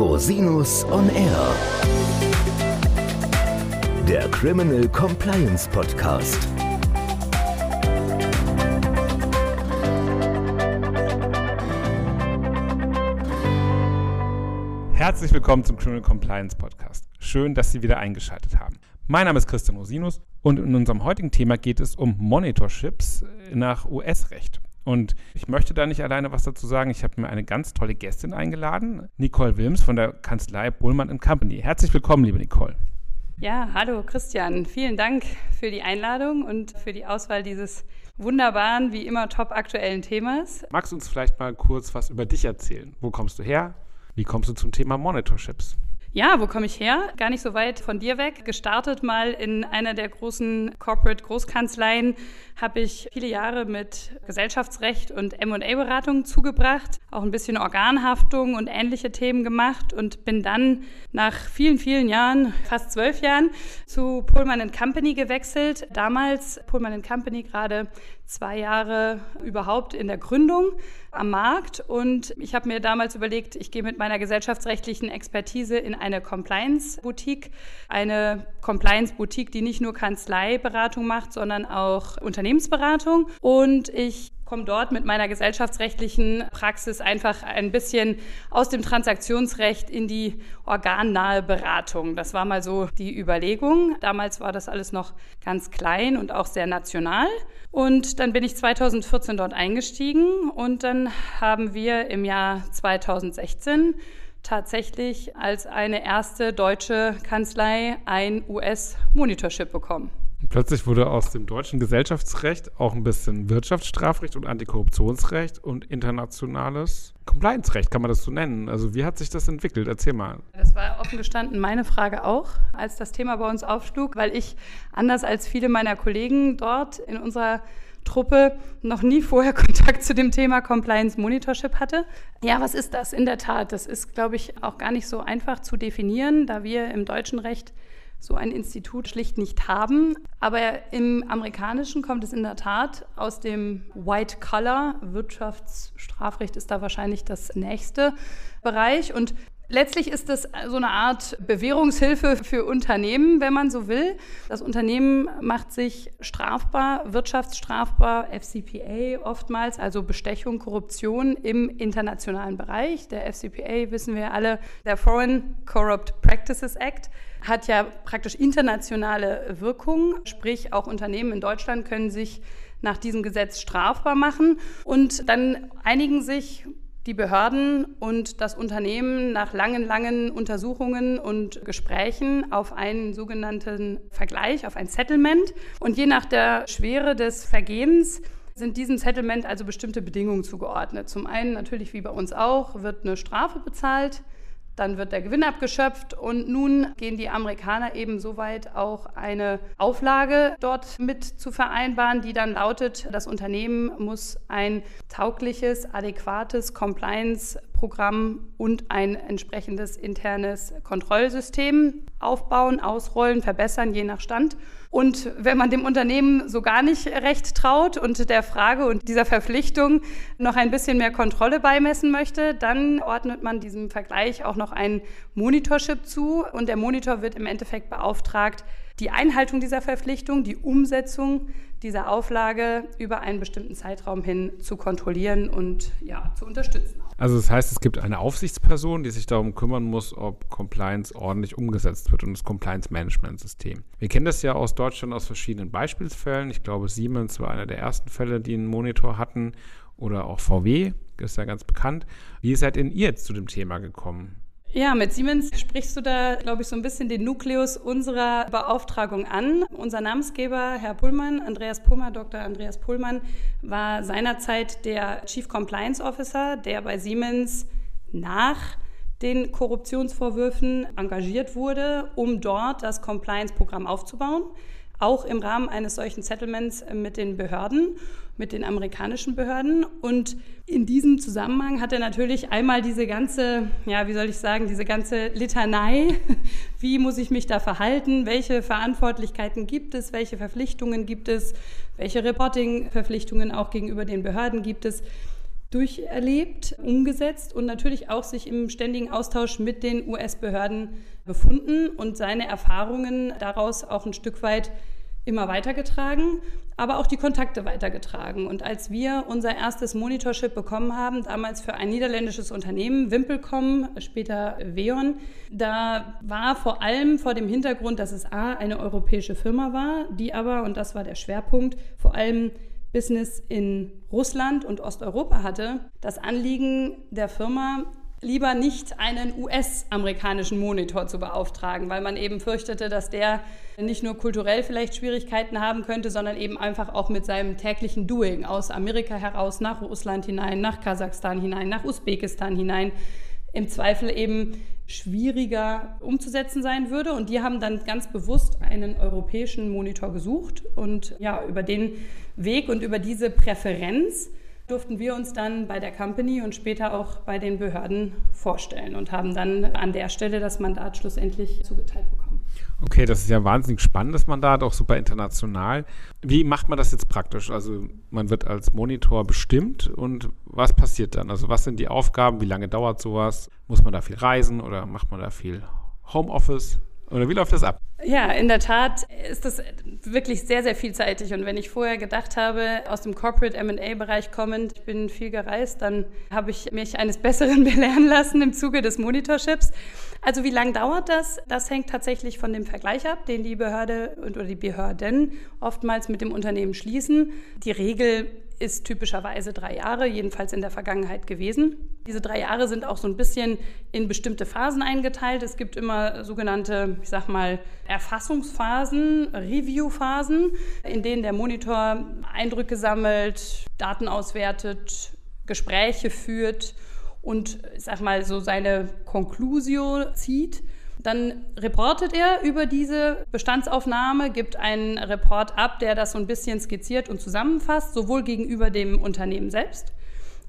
Rosinus on Air. Der Criminal Compliance Podcast. Herzlich willkommen zum Criminal Compliance Podcast. Schön, dass Sie wieder eingeschaltet haben. Mein Name ist Christian Rosinus und in unserem heutigen Thema geht es um Monitorships nach US-Recht. Und ich möchte da nicht alleine was dazu sagen. Ich habe mir eine ganz tolle Gästin eingeladen, Nicole Wilms von der Kanzlei Bullmann Company. Herzlich willkommen, liebe Nicole. Ja, hallo Christian. Vielen Dank für die Einladung und für die Auswahl dieses wunderbaren, wie immer top aktuellen Themas. Magst du uns vielleicht mal kurz was über dich erzählen? Wo kommst du her? Wie kommst du zum Thema Monitorships? Ja, wo komme ich her? Gar nicht so weit von dir weg. Gestartet mal in einer der großen Corporate Großkanzleien habe ich viele Jahre mit Gesellschaftsrecht und M&A-Beratung zugebracht, auch ein bisschen Organhaftung und ähnliche Themen gemacht und bin dann nach vielen, vielen Jahren, fast zwölf Jahren, zu Pullman Company gewechselt. Damals Pullman Company gerade zwei Jahre überhaupt in der Gründung am Markt. Und ich habe mir damals überlegt, ich gehe mit meiner gesellschaftsrechtlichen Expertise in eine Compliance-Boutique, eine Compliance-Boutique, die nicht nur Kanzleiberatung macht, sondern auch Unternehmensberatung. Und ich komme dort mit meiner gesellschaftsrechtlichen Praxis einfach ein bisschen aus dem Transaktionsrecht in die organnahe Beratung. Das war mal so die Überlegung. Damals war das alles noch ganz klein und auch sehr national. Und dann bin ich 2014 dort eingestiegen und dann haben wir im Jahr 2016 tatsächlich als eine erste deutsche Kanzlei ein US-Monitorship bekommen. Plötzlich wurde aus dem deutschen Gesellschaftsrecht auch ein bisschen Wirtschaftsstrafrecht und Antikorruptionsrecht und internationales Compliance-Recht, kann man das so nennen. Also wie hat sich das entwickelt? Erzähl mal. Das war offen gestanden meine Frage auch, als das Thema bei uns aufschlug, weil ich anders als viele meiner Kollegen dort in unserer Truppe noch nie vorher Kontakt zu dem Thema Compliance Monitorship hatte. Ja, was ist das? In der Tat, das ist, glaube ich, auch gar nicht so einfach zu definieren, da wir im deutschen Recht so ein Institut schlicht nicht haben. Aber im amerikanischen kommt es in der Tat aus dem White Collar. Wirtschaftsstrafrecht ist da wahrscheinlich das nächste Bereich. Und Letztlich ist es so eine Art Bewährungshilfe für Unternehmen, wenn man so will. Das Unternehmen macht sich strafbar, wirtschaftsstrafbar, FCPA oftmals, also Bestechung, Korruption im internationalen Bereich. Der FCPA, wissen wir alle, der Foreign Corrupt Practices Act, hat ja praktisch internationale Wirkung, sprich auch Unternehmen in Deutschland können sich nach diesem Gesetz strafbar machen und dann einigen sich die Behörden und das Unternehmen nach langen, langen Untersuchungen und Gesprächen auf einen sogenannten Vergleich, auf ein Settlement. Und je nach der Schwere des Vergehens sind diesem Settlement also bestimmte Bedingungen zugeordnet. Zum einen natürlich wie bei uns auch, wird eine Strafe bezahlt dann wird der Gewinn abgeschöpft und nun gehen die Amerikaner eben so weit, auch eine Auflage dort mit zu vereinbaren, die dann lautet, das Unternehmen muss ein taugliches, adäquates Compliance-Programm und ein entsprechendes internes Kontrollsystem aufbauen, ausrollen, verbessern, je nach Stand. Und wenn man dem Unternehmen so gar nicht recht traut und der Frage und dieser Verpflichtung noch ein bisschen mehr Kontrolle beimessen möchte, dann ordnet man diesem Vergleich auch noch ein Monitorship zu. Und der Monitor wird im Endeffekt beauftragt, die Einhaltung dieser Verpflichtung, die Umsetzung dieser Auflage über einen bestimmten Zeitraum hin zu kontrollieren und ja, zu unterstützen. Also das heißt, es gibt eine Aufsichtsperson, die sich darum kümmern muss, ob Compliance ordentlich umgesetzt wird und das Compliance-Management-System. Wir kennen das ja aus Deutschland aus verschiedenen Beispielsfällen. Ich glaube, Siemens war einer der ersten Fälle, die einen Monitor hatten oder auch VW, ist ja ganz bekannt. Wie seid ihr jetzt zu dem Thema gekommen? Ja, mit Siemens sprichst du da, glaube ich, so ein bisschen den Nukleus unserer Beauftragung an. Unser Namensgeber, Herr Pullmann, Andreas Pullmann, Dr. Andreas Pullmann, war seinerzeit der Chief Compliance Officer, der bei Siemens nach den Korruptionsvorwürfen engagiert wurde, um dort das Compliance-Programm aufzubauen auch im Rahmen eines solchen Settlements mit den Behörden, mit den amerikanischen Behörden. Und in diesem Zusammenhang hat er natürlich einmal diese ganze, ja, wie soll ich sagen, diese ganze Litanei, wie muss ich mich da verhalten, welche Verantwortlichkeiten gibt es, welche Verpflichtungen gibt es, welche Reporting-Verpflichtungen auch gegenüber den Behörden gibt es? Durcherlebt, umgesetzt und natürlich auch sich im ständigen Austausch mit den US-Behörden befunden und seine Erfahrungen daraus auch ein Stück weit immer weitergetragen, aber auch die Kontakte weitergetragen. Und als wir unser erstes Monitorship bekommen haben, damals für ein niederländisches Unternehmen, Wimpelcom, später Veon, da war vor allem vor dem Hintergrund, dass es A, eine europäische Firma war, die aber, und das war der Schwerpunkt, vor allem Business in Russland und Osteuropa hatte, das Anliegen der Firma lieber nicht einen US-amerikanischen Monitor zu beauftragen, weil man eben fürchtete, dass der nicht nur kulturell vielleicht Schwierigkeiten haben könnte, sondern eben einfach auch mit seinem täglichen Doing aus Amerika heraus nach Russland hinein, nach Kasachstan hinein, nach Usbekistan hinein im Zweifel eben schwieriger umzusetzen sein würde. Und die haben dann ganz bewusst einen europäischen Monitor gesucht. Und ja, über den Weg und über diese Präferenz durften wir uns dann bei der Company und später auch bei den Behörden vorstellen und haben dann an der Stelle das Mandat schlussendlich zugeteilt bekommen. Okay, das ist ja ein wahnsinnig spannendes Mandat, auch super international. Wie macht man das jetzt praktisch? Also man wird als Monitor bestimmt und was passiert dann? Also was sind die Aufgaben? Wie lange dauert sowas? Muss man da viel reisen oder macht man da viel Homeoffice? Oder wie läuft das ab? Ja, in der Tat ist das wirklich sehr, sehr vielseitig. Und wenn ich vorher gedacht habe, aus dem Corporate MA-Bereich kommend, ich bin viel gereist, dann habe ich mich eines Besseren belehren lassen im Zuge des Monitorships. Also wie lange dauert das? Das hängt tatsächlich von dem Vergleich ab, den die Behörde oder die Behörden oftmals mit dem Unternehmen schließen. Die Regel ist typischerweise drei Jahre, jedenfalls in der Vergangenheit gewesen. Diese drei Jahre sind auch so ein bisschen in bestimmte Phasen eingeteilt. Es gibt immer sogenannte, ich sag mal, Erfassungsphasen, Reviewphasen, in denen der Monitor Eindrücke sammelt, Daten auswertet, Gespräche führt und, ich sag mal, so seine Conclusio zieht. Dann reportet er über diese Bestandsaufnahme, gibt einen Report ab, der das so ein bisschen skizziert und zusammenfasst, sowohl gegenüber dem Unternehmen selbst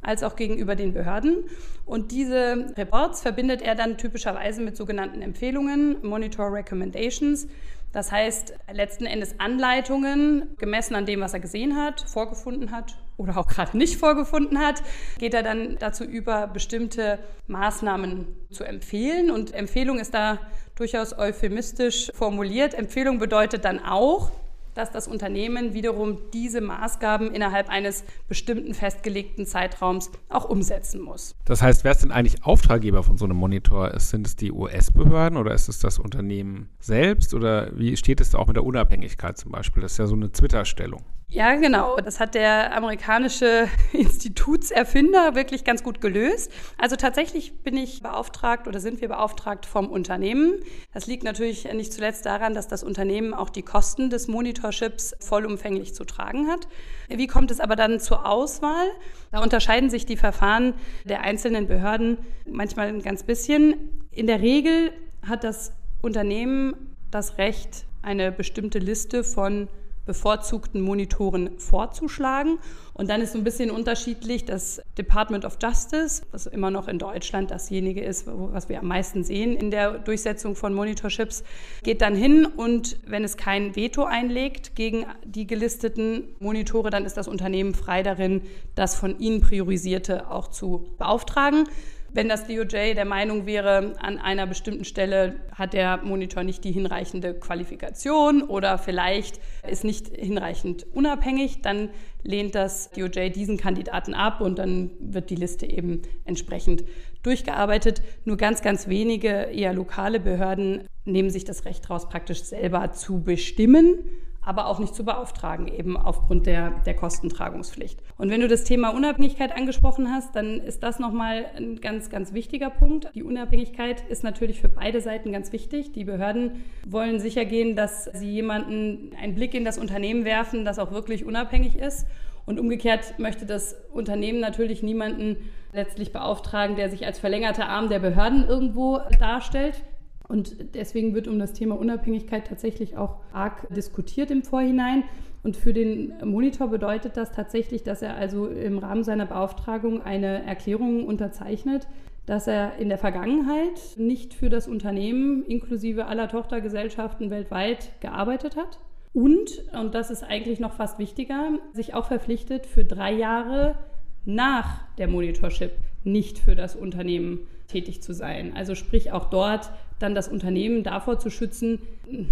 als auch gegenüber den Behörden. Und diese Reports verbindet er dann typischerweise mit sogenannten Empfehlungen, Monitor Recommendations. Das heißt letzten Endes Anleitungen, gemessen an dem, was er gesehen hat, vorgefunden hat oder auch gerade nicht vorgefunden hat, geht er dann dazu über, bestimmte Maßnahmen zu empfehlen. Und Empfehlung ist da durchaus euphemistisch formuliert. Empfehlung bedeutet dann auch, dass das Unternehmen wiederum diese Maßgaben innerhalb eines bestimmten festgelegten Zeitraums auch umsetzen muss. Das heißt, wer ist denn eigentlich Auftraggeber von so einem Monitor? Sind es die US-Behörden oder ist es das Unternehmen selbst? Oder wie steht es auch mit der Unabhängigkeit zum Beispiel? Das ist ja so eine Twitter-Stellung. Ja, genau. Das hat der amerikanische Institutserfinder wirklich ganz gut gelöst. Also tatsächlich bin ich beauftragt oder sind wir beauftragt vom Unternehmen. Das liegt natürlich nicht zuletzt daran, dass das Unternehmen auch die Kosten des Monitorships vollumfänglich zu tragen hat. Wie kommt es aber dann zur Auswahl? Da unterscheiden sich die Verfahren der einzelnen Behörden manchmal ein ganz bisschen. In der Regel hat das Unternehmen das Recht, eine bestimmte Liste von bevorzugten Monitoren vorzuschlagen. Und dann ist so ein bisschen unterschiedlich das Department of Justice, was immer noch in Deutschland dasjenige ist, was wir am meisten sehen in der Durchsetzung von Monitorships, geht dann hin und wenn es kein Veto einlegt gegen die gelisteten Monitore, dann ist das Unternehmen frei darin, das von ihnen priorisierte auch zu beauftragen. Wenn das DOJ der Meinung wäre, an einer bestimmten Stelle hat der Monitor nicht die hinreichende Qualifikation oder vielleicht ist nicht hinreichend unabhängig, dann lehnt das DOJ diesen Kandidaten ab und dann wird die Liste eben entsprechend durchgearbeitet. Nur ganz, ganz wenige eher lokale Behörden nehmen sich das Recht raus, praktisch selber zu bestimmen aber auch nicht zu beauftragen, eben aufgrund der, der Kostentragungspflicht. Und wenn du das Thema Unabhängigkeit angesprochen hast, dann ist das nochmal ein ganz, ganz wichtiger Punkt. Die Unabhängigkeit ist natürlich für beide Seiten ganz wichtig. Die Behörden wollen sicher gehen, dass sie jemanden einen Blick in das Unternehmen werfen, das auch wirklich unabhängig ist. Und umgekehrt möchte das Unternehmen natürlich niemanden letztlich beauftragen, der sich als verlängerter Arm der Behörden irgendwo darstellt. Und deswegen wird um das Thema Unabhängigkeit tatsächlich auch arg diskutiert im Vorhinein. Und für den Monitor bedeutet das tatsächlich, dass er also im Rahmen seiner Beauftragung eine Erklärung unterzeichnet, dass er in der Vergangenheit nicht für das Unternehmen inklusive aller Tochtergesellschaften weltweit gearbeitet hat. Und, und das ist eigentlich noch fast wichtiger, sich auch verpflichtet, für drei Jahre nach der Monitorship nicht für das Unternehmen tätig zu sein. Also sprich auch dort dann das Unternehmen davor zu schützen,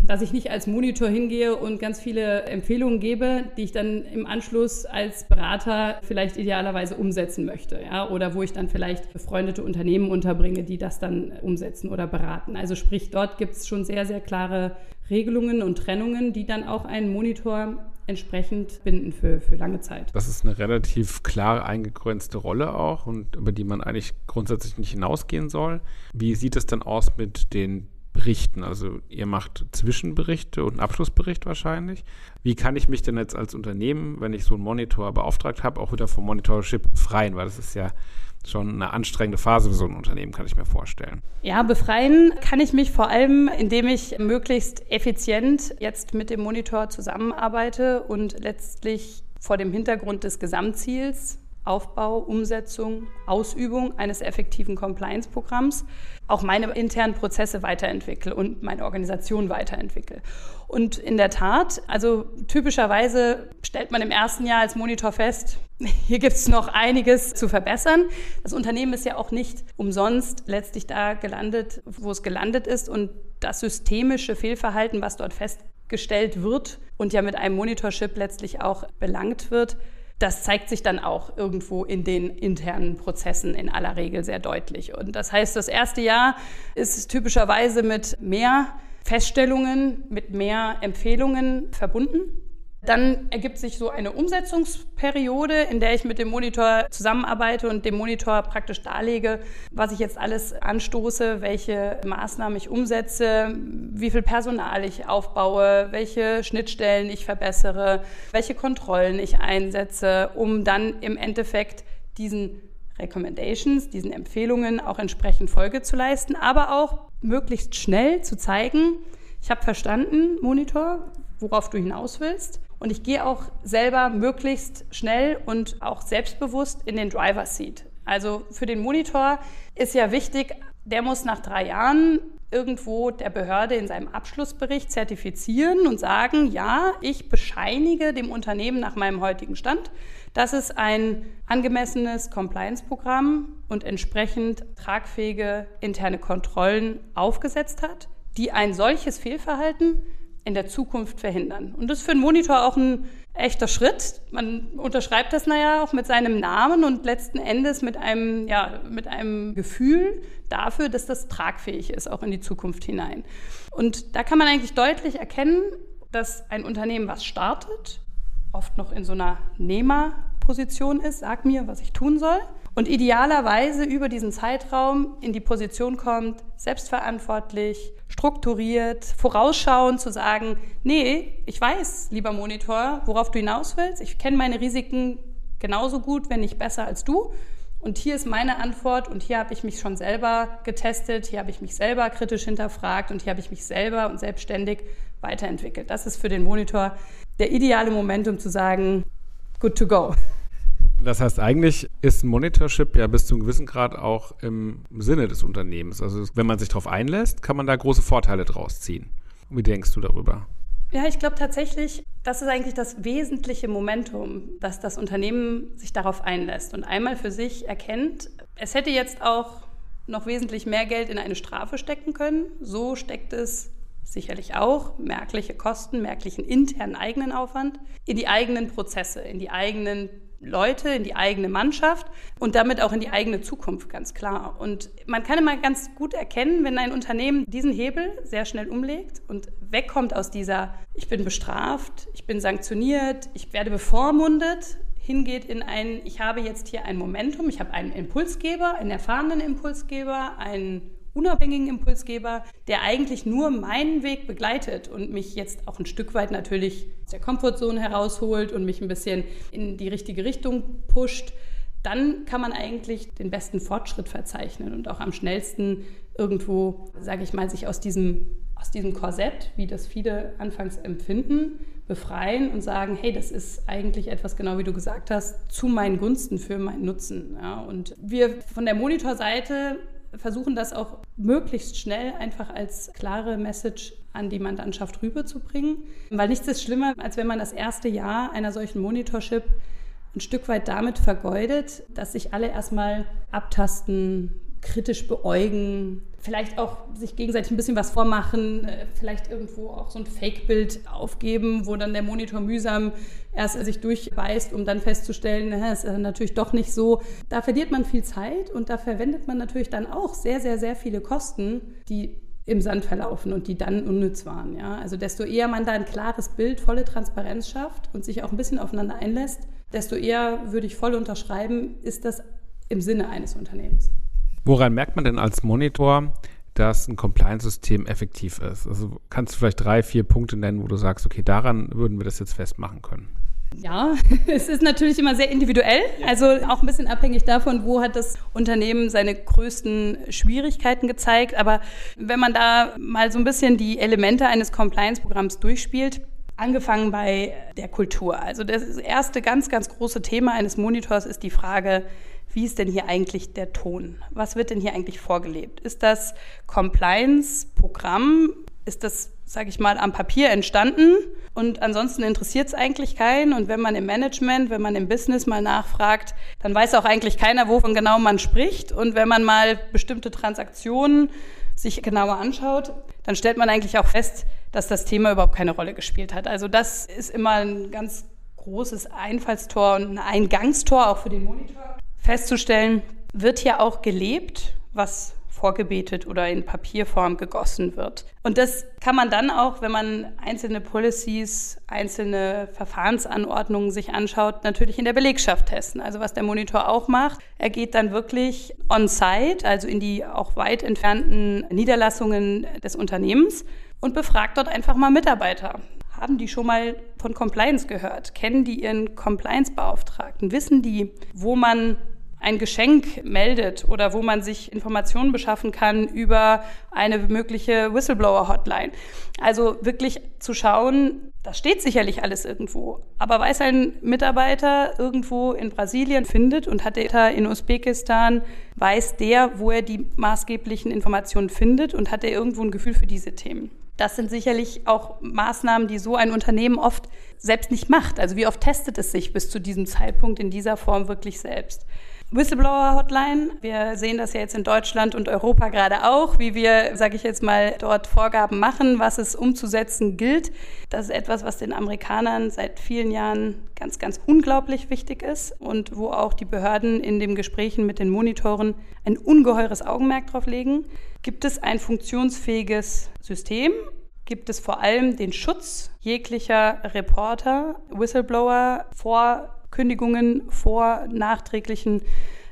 dass ich nicht als Monitor hingehe und ganz viele Empfehlungen gebe, die ich dann im Anschluss als Berater vielleicht idealerweise umsetzen möchte, ja, oder wo ich dann vielleicht befreundete Unternehmen unterbringe, die das dann umsetzen oder beraten. Also sprich, dort gibt es schon sehr, sehr klare Regelungen und Trennungen, die dann auch einen Monitor entsprechend binden für, für lange Zeit. Das ist eine relativ klar eingegrenzte Rolle auch und über die man eigentlich grundsätzlich nicht hinausgehen soll. Wie sieht es dann aus mit den Berichten? Also ihr macht Zwischenberichte und einen Abschlussbericht wahrscheinlich. Wie kann ich mich denn jetzt als Unternehmen, wenn ich so einen Monitor beauftragt habe, auch wieder vom Monitorship befreien? Weil das ist ja schon eine anstrengende Phase für so ein Unternehmen, kann ich mir vorstellen. Ja, befreien kann ich mich vor allem, indem ich möglichst effizient jetzt mit dem Monitor zusammenarbeite und letztlich vor dem Hintergrund des Gesamtziels Aufbau, Umsetzung, Ausübung eines effektiven Compliance-Programms auch meine internen Prozesse weiterentwickle und meine Organisation weiterentwickle. Und in der Tat, also typischerweise stellt man im ersten Jahr als Monitor fest, hier gibt es noch einiges zu verbessern. Das Unternehmen ist ja auch nicht umsonst letztlich da gelandet, wo es gelandet ist und das systemische Fehlverhalten, was dort festgestellt wird und ja mit einem Monitorship letztlich auch belangt wird, das zeigt sich dann auch irgendwo in den internen Prozessen in aller Regel sehr deutlich. Und das heißt, das erste Jahr ist typischerweise mit mehr Feststellungen, mit mehr Empfehlungen verbunden. Dann ergibt sich so eine Umsetzungsperiode, in der ich mit dem Monitor zusammenarbeite und dem Monitor praktisch darlege, was ich jetzt alles anstoße, welche Maßnahmen ich umsetze, wie viel Personal ich aufbaue, welche Schnittstellen ich verbessere, welche Kontrollen ich einsetze, um dann im Endeffekt diesen Recommendations, diesen Empfehlungen auch entsprechend Folge zu leisten, aber auch möglichst schnell zu zeigen, ich habe verstanden, Monitor, worauf du hinaus willst. Und ich gehe auch selber möglichst schnell und auch selbstbewusst in den Driver Seat. Also für den Monitor ist ja wichtig, der muss nach drei Jahren irgendwo der Behörde in seinem Abschlussbericht zertifizieren und sagen, ja, ich bescheinige dem Unternehmen nach meinem heutigen Stand, dass es ein angemessenes Compliance-Programm und entsprechend tragfähige interne Kontrollen aufgesetzt hat, die ein solches Fehlverhalten in der Zukunft verhindern. Und das ist für einen Monitor auch ein echter Schritt. Man unterschreibt das naja auch mit seinem Namen und letzten Endes mit einem, ja, mit einem Gefühl dafür, dass das tragfähig ist, auch in die Zukunft hinein. Und da kann man eigentlich deutlich erkennen, dass ein Unternehmen, was startet, oft noch in so einer Nehmerposition ist, sag mir, was ich tun soll, und idealerweise über diesen Zeitraum in die Position kommt, selbstverantwortlich, strukturiert, vorausschauend zu sagen, nee, ich weiß, lieber Monitor, worauf du hinaus willst. Ich kenne meine Risiken genauso gut, wenn nicht besser als du. Und hier ist meine Antwort und hier habe ich mich schon selber getestet, hier habe ich mich selber kritisch hinterfragt und hier habe ich mich selber und selbstständig weiterentwickelt. Das ist für den Monitor der ideale Moment, um zu sagen, good to go. Das heißt, eigentlich ist Monitorship ja bis zu einem gewissen Grad auch im Sinne des Unternehmens. Also wenn man sich darauf einlässt, kann man da große Vorteile draus ziehen. Wie denkst du darüber? Ja, ich glaube tatsächlich, das ist eigentlich das wesentliche Momentum, dass das Unternehmen sich darauf einlässt und einmal für sich erkennt, es hätte jetzt auch noch wesentlich mehr Geld in eine Strafe stecken können. So steckt es sicherlich auch merkliche Kosten, merklichen internen eigenen Aufwand in die eigenen Prozesse, in die eigenen Leute, in die eigene Mannschaft und damit auch in die eigene Zukunft, ganz klar. Und man kann immer ganz gut erkennen, wenn ein Unternehmen diesen Hebel sehr schnell umlegt und wegkommt aus dieser, ich bin bestraft, ich bin sanktioniert, ich werde bevormundet, hingeht in ein, ich habe jetzt hier ein Momentum, ich habe einen Impulsgeber, einen erfahrenen Impulsgeber, einen unabhängigen Impulsgeber, der eigentlich nur meinen Weg begleitet und mich jetzt auch ein Stück weit natürlich aus der Komfortzone herausholt und mich ein bisschen in die richtige Richtung pusht, dann kann man eigentlich den besten Fortschritt verzeichnen und auch am schnellsten irgendwo, sage ich mal, sich aus diesem, aus diesem Korsett, wie das viele anfangs empfinden, befreien und sagen, hey, das ist eigentlich etwas, genau wie du gesagt hast, zu meinen Gunsten, für meinen Nutzen. Ja, und wir von der Monitorseite versuchen das auch möglichst schnell einfach als klare Message an die Mandantschaft rüberzubringen. Weil nichts ist schlimmer, als wenn man das erste Jahr einer solchen Monitorship ein Stück weit damit vergeudet, dass sich alle erstmal abtasten, kritisch beäugen, vielleicht auch sich gegenseitig ein bisschen was vormachen, äh, vielleicht irgendwo auch so ein Fake-Bild aufgeben, wo dann der Monitor mühsam erst sich durchbeißt, um dann festzustellen, es ist natürlich doch nicht so. Da verliert man viel Zeit und da verwendet man natürlich dann auch sehr, sehr, sehr viele Kosten, die im Sand verlaufen und die dann unnütz waren. Ja? Also desto eher man da ein klares Bild, volle Transparenz schafft und sich auch ein bisschen aufeinander einlässt, desto eher würde ich voll unterschreiben, ist das im Sinne eines Unternehmens. Woran merkt man denn als Monitor, dass ein Compliance-System effektiv ist? Also kannst du vielleicht drei, vier Punkte nennen, wo du sagst, okay, daran würden wir das jetzt festmachen können? Ja, es ist natürlich immer sehr individuell, also auch ein bisschen abhängig davon, wo hat das Unternehmen seine größten Schwierigkeiten gezeigt. Aber wenn man da mal so ein bisschen die Elemente eines Compliance-Programms durchspielt, angefangen bei der Kultur. Also das erste ganz, ganz große Thema eines Monitors ist die Frage, wie ist denn hier eigentlich der Ton? Was wird denn hier eigentlich vorgelebt? Ist das Compliance-Programm? Ist das, sage ich mal, am Papier entstanden? Und ansonsten interessiert es eigentlich keinen. Und wenn man im Management, wenn man im Business mal nachfragt, dann weiß auch eigentlich keiner, wovon genau man spricht. Und wenn man mal bestimmte Transaktionen sich genauer anschaut, dann stellt man eigentlich auch fest, dass das Thema überhaupt keine Rolle gespielt hat. Also das ist immer ein ganz großes Einfallstor und ein Eingangstor auch für den Monitor festzustellen, wird hier auch gelebt, was vorgebetet oder in Papierform gegossen wird. Und das kann man dann auch, wenn man einzelne Policies, einzelne Verfahrensanordnungen sich anschaut, natürlich in der Belegschaft testen. Also was der Monitor auch macht, er geht dann wirklich on-site, also in die auch weit entfernten Niederlassungen des Unternehmens und befragt dort einfach mal Mitarbeiter. Haben die schon mal von Compliance gehört? Kennen die ihren Compliance-Beauftragten? Wissen die, wo man ein Geschenk meldet oder wo man sich Informationen beschaffen kann über eine mögliche Whistleblower-Hotline. Also wirklich zu schauen, das steht sicherlich alles irgendwo. Aber weiß ein Mitarbeiter irgendwo in Brasilien findet und hat er in Usbekistan, weiß der, wo er die maßgeblichen Informationen findet und hat er irgendwo ein Gefühl für diese Themen. Das sind sicherlich auch Maßnahmen, die so ein Unternehmen oft selbst nicht macht. Also wie oft testet es sich bis zu diesem Zeitpunkt in dieser Form wirklich selbst? Whistleblower-Hotline. Wir sehen das ja jetzt in Deutschland und Europa gerade auch, wie wir, sage ich jetzt mal, dort Vorgaben machen, was es umzusetzen gilt. Das ist etwas, was den Amerikanern seit vielen Jahren ganz, ganz unglaublich wichtig ist und wo auch die Behörden in den Gesprächen mit den Monitoren ein ungeheures Augenmerk drauf legen. Gibt es ein funktionsfähiges System? Gibt es vor allem den Schutz jeglicher Reporter, Whistleblower vor Kündigungen vor nachträglichen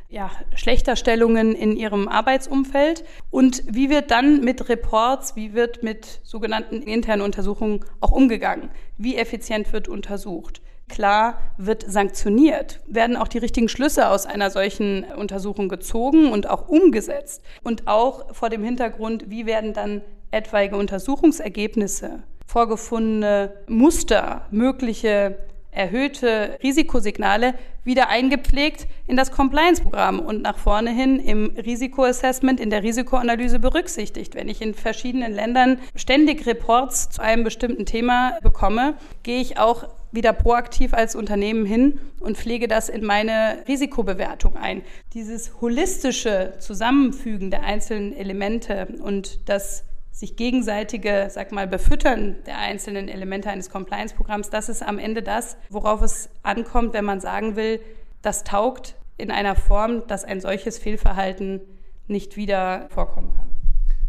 ja, Schlechterstellungen in ihrem Arbeitsumfeld und wie wird dann mit Reports, wie wird mit sogenannten internen Untersuchungen auch umgegangen? Wie effizient wird untersucht? Klar wird sanktioniert, werden auch die richtigen Schlüsse aus einer solchen Untersuchung gezogen und auch umgesetzt und auch vor dem Hintergrund, wie werden dann etwaige Untersuchungsergebnisse, vorgefundene Muster, mögliche erhöhte Risikosignale wieder eingepflegt in das Compliance-Programm und nach vorne hin im Risikoassessment, in der Risikoanalyse berücksichtigt. Wenn ich in verschiedenen Ländern ständig Reports zu einem bestimmten Thema bekomme, gehe ich auch wieder proaktiv als Unternehmen hin und pflege das in meine Risikobewertung ein. Dieses holistische Zusammenfügen der einzelnen Elemente und das sich gegenseitige, sag mal, Befüttern der einzelnen Elemente eines Compliance-Programms, das ist am Ende das, worauf es ankommt, wenn man sagen will, das taugt in einer Form, dass ein solches Fehlverhalten nicht wieder vorkommen kann.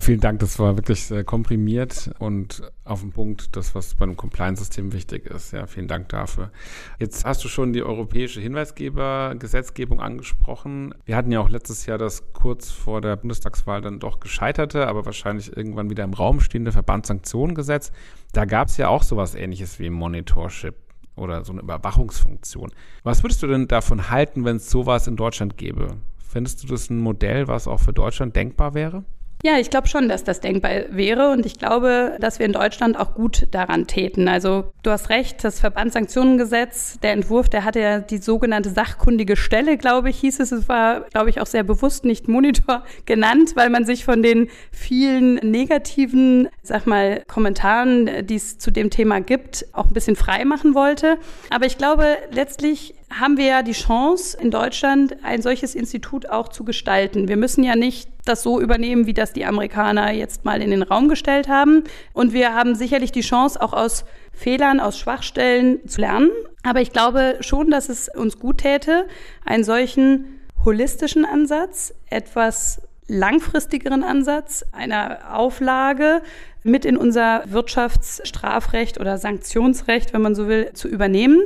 Vielen Dank, das war wirklich komprimiert und auf den Punkt, das, was bei einem Compliance-System wichtig ist. Ja, vielen Dank dafür. Jetzt hast du schon die europäische Hinweisgeber-Gesetzgebung angesprochen. Wir hatten ja auch letztes Jahr das kurz vor der Bundestagswahl dann doch gescheiterte, aber wahrscheinlich irgendwann wieder im Raum stehende Verbandssanktionengesetz. Da gab es ja auch sowas ähnliches wie Monitorship oder so eine Überwachungsfunktion. Was würdest du denn davon halten, wenn es sowas in Deutschland gäbe? Findest du das ein Modell, was auch für Deutschland denkbar wäre? Ja, ich glaube schon, dass das denkbar wäre und ich glaube, dass wir in Deutschland auch gut daran täten. Also du hast recht, das Verbandssanktionengesetz, der Entwurf, der hatte ja die sogenannte sachkundige Stelle, glaube ich, hieß es. Es war, glaube ich, auch sehr bewusst nicht Monitor genannt, weil man sich von den vielen negativen, sag mal, Kommentaren, die es zu dem Thema gibt, auch ein bisschen frei machen wollte. Aber ich glaube, letztlich haben wir ja die Chance, in Deutschland ein solches Institut auch zu gestalten. Wir müssen ja nicht das so übernehmen, wie das die Amerikaner jetzt mal in den Raum gestellt haben. Und wir haben sicherlich die Chance, auch aus Fehlern, aus Schwachstellen zu lernen. Aber ich glaube schon, dass es uns gut täte, einen solchen holistischen Ansatz, etwas langfristigeren Ansatz einer Auflage mit in unser Wirtschaftsstrafrecht oder Sanktionsrecht, wenn man so will, zu übernehmen.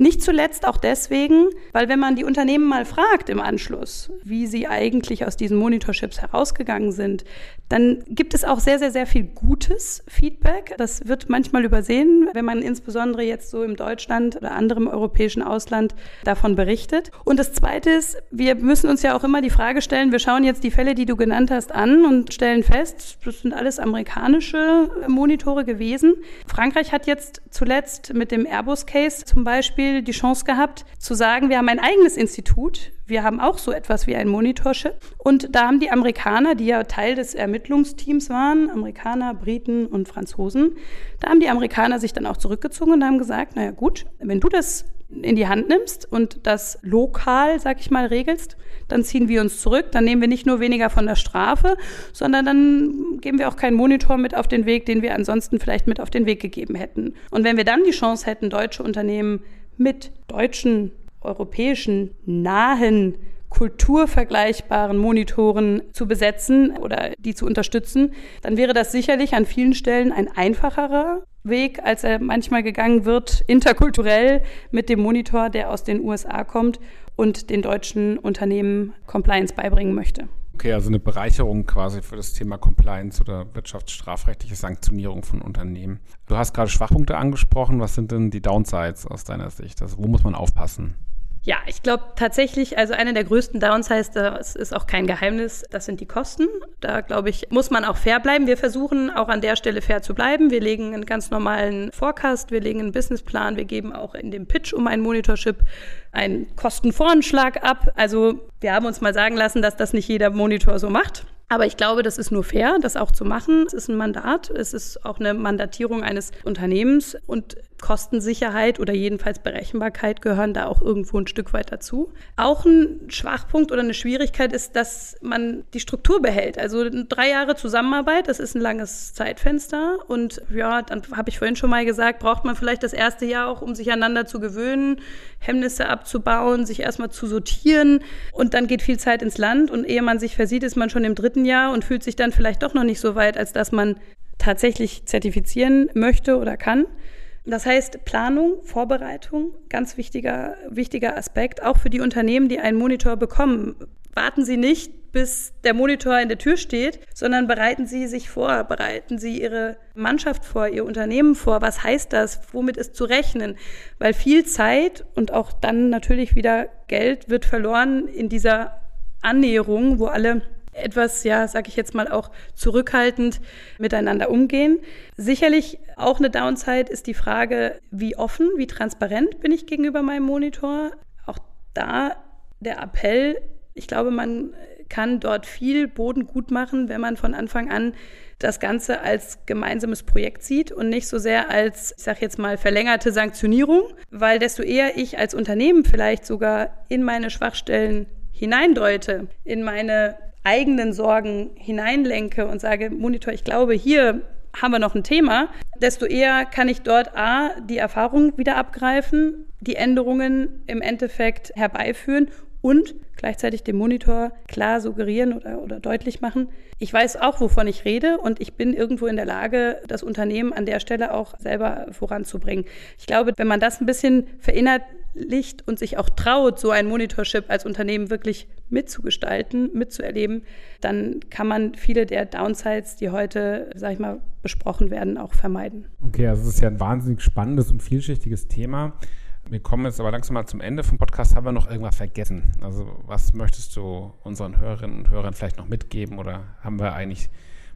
Nicht zuletzt auch deswegen, weil wenn man die Unternehmen mal fragt im Anschluss, wie sie eigentlich aus diesen Monitorships herausgegangen sind, dann gibt es auch sehr, sehr, sehr viel gutes Feedback. Das wird manchmal übersehen, wenn man insbesondere jetzt so im Deutschland oder anderem europäischen Ausland davon berichtet. Und das Zweite ist, wir müssen uns ja auch immer die Frage stellen, wir schauen jetzt die Fälle, die du genannt hast, an und stellen fest, das sind alles amerikanische Monitore gewesen. Frankreich hat jetzt zuletzt mit dem Airbus-Case zum Beispiel Beispiel die Chance gehabt, zu sagen, wir haben ein eigenes Institut. Wir haben auch so etwas wie ein Monitorship. Und da haben die Amerikaner, die ja Teil des Ermittlungsteams waren, Amerikaner, Briten und Franzosen, da haben die Amerikaner sich dann auch zurückgezogen und haben gesagt, naja gut, wenn du das in die Hand nimmst und das lokal, sag ich mal, regelst, dann ziehen wir uns zurück. Dann nehmen wir nicht nur weniger von der Strafe, sondern dann geben wir auch keinen Monitor mit auf den Weg, den wir ansonsten vielleicht mit auf den Weg gegeben hätten. Und wenn wir dann die Chance hätten, deutsche Unternehmen mit deutschen, europäischen, nahen, kulturvergleichbaren Monitoren zu besetzen oder die zu unterstützen, dann wäre das sicherlich an vielen Stellen ein einfacherer Weg, als er manchmal gegangen wird, interkulturell mit dem Monitor, der aus den USA kommt und den deutschen Unternehmen Compliance beibringen möchte. Okay, also eine Bereicherung quasi für das Thema Compliance oder wirtschaftsstrafrechtliche Sanktionierung von Unternehmen. Du hast gerade Schwachpunkte angesprochen. Was sind denn die Downsides aus deiner Sicht? Also wo muss man aufpassen? Ja, ich glaube tatsächlich, also eine der größten Downsides, das ist auch kein Geheimnis, das sind die Kosten. Da glaube ich, muss man auch fair bleiben. Wir versuchen auch an der Stelle fair zu bleiben. Wir legen einen ganz normalen Forecast, wir legen einen Businessplan, wir geben auch in dem Pitch um ein Monitorship einen Kostenvoranschlag ab. Also wir haben uns mal sagen lassen, dass das nicht jeder Monitor so macht. Aber ich glaube, das ist nur fair, das auch zu machen. Es ist ein Mandat, es ist auch eine Mandatierung eines Unternehmens und Kostensicherheit oder jedenfalls Berechenbarkeit gehören da auch irgendwo ein Stück weit dazu. Auch ein Schwachpunkt oder eine Schwierigkeit ist, dass man die Struktur behält. Also drei Jahre Zusammenarbeit, das ist ein langes Zeitfenster. Und ja, dann habe ich vorhin schon mal gesagt, braucht man vielleicht das erste Jahr auch, um sich einander zu gewöhnen, Hemmnisse abzubauen, sich erstmal zu sortieren. Und dann geht viel Zeit ins Land. Und ehe man sich versieht, ist man schon im dritten Jahr und fühlt sich dann vielleicht doch noch nicht so weit, als dass man tatsächlich zertifizieren möchte oder kann. Das heißt, Planung, Vorbereitung, ganz wichtiger, wichtiger Aspekt, auch für die Unternehmen, die einen Monitor bekommen. Warten Sie nicht, bis der Monitor in der Tür steht, sondern bereiten Sie sich vor, bereiten Sie Ihre Mannschaft vor, Ihr Unternehmen vor. Was heißt das? Womit ist zu rechnen? Weil viel Zeit und auch dann natürlich wieder Geld wird verloren in dieser Annäherung, wo alle etwas, ja, sag ich jetzt mal auch zurückhaltend miteinander umgehen. Sicherlich auch eine Downside ist die Frage, wie offen, wie transparent bin ich gegenüber meinem Monitor. Auch da der Appell, ich glaube, man kann dort viel Boden gut machen, wenn man von Anfang an das Ganze als gemeinsames Projekt sieht und nicht so sehr als, ich sage jetzt mal, verlängerte Sanktionierung, weil desto eher ich als Unternehmen vielleicht sogar in meine Schwachstellen hineindeute, in meine eigenen Sorgen hineinlenke und sage, Monitor, ich glaube, hier haben wir noch ein Thema, desto eher kann ich dort A, die Erfahrung wieder abgreifen, die Änderungen im Endeffekt herbeiführen und gleichzeitig dem Monitor klar suggerieren oder, oder deutlich machen. Ich weiß auch, wovon ich rede und ich bin irgendwo in der Lage, das Unternehmen an der Stelle auch selber voranzubringen. Ich glaube, wenn man das ein bisschen verinnerlicht und sich auch traut, so ein Monitorship als Unternehmen wirklich mitzugestalten, mitzuerleben, dann kann man viele der Downsides, die heute, sag ich mal, besprochen werden, auch vermeiden. Okay, also es ist ja ein wahnsinnig spannendes und vielschichtiges Thema. Wir kommen jetzt aber langsam mal zum Ende vom Podcast. Haben wir noch irgendwas vergessen? Also was möchtest du unseren Hörerinnen und Hörern vielleicht noch mitgeben oder haben wir eigentlich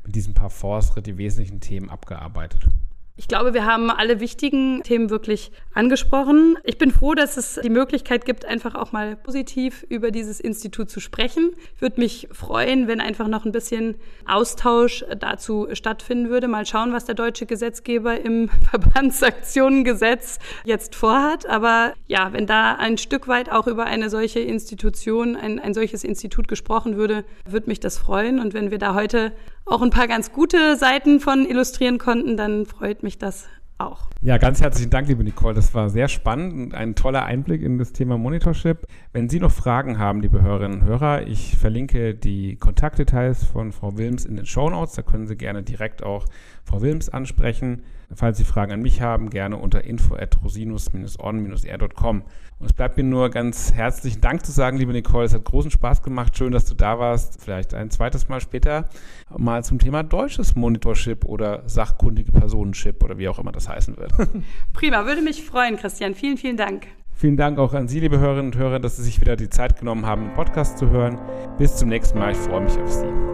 mit diesem paar Force die wesentlichen Themen abgearbeitet? Ich glaube, wir haben alle wichtigen Themen wirklich angesprochen. Ich bin froh, dass es die Möglichkeit gibt, einfach auch mal positiv über dieses Institut zu sprechen. Ich würde mich freuen, wenn einfach noch ein bisschen Austausch dazu stattfinden würde. Mal schauen, was der deutsche Gesetzgeber im Verbandsaktionengesetz jetzt vorhat. Aber ja, wenn da ein Stück weit auch über eine solche Institution, ein, ein solches Institut gesprochen würde, würde mich das freuen. Und wenn wir da heute auch ein paar ganz gute Seiten von illustrieren konnten, dann freut mich das auch. Ja, ganz herzlichen Dank, liebe Nicole. Das war sehr spannend und ein toller Einblick in das Thema Monitorship. Wenn Sie noch Fragen haben, liebe Hörerinnen und Hörer, ich verlinke die Kontaktdetails von Frau Wilms in den Show Notes. Da können Sie gerne direkt auch Frau Wilms ansprechen. Falls Sie Fragen an mich haben, gerne unter info@rosinus-on-r.com. Und es bleibt mir nur ganz herzlichen Dank zu sagen, liebe Nicole. Es hat großen Spaß gemacht. Schön, dass du da warst. Vielleicht ein zweites Mal später mal zum Thema deutsches Monitorship oder sachkundige Personenship oder wie auch immer das heißen wird. Prima, würde mich freuen, Christian. Vielen, vielen Dank. Vielen Dank auch an Sie, liebe Hörerinnen und Hörer, dass Sie sich wieder die Zeit genommen haben, den Podcast zu hören. Bis zum nächsten Mal. Ich freue mich auf Sie.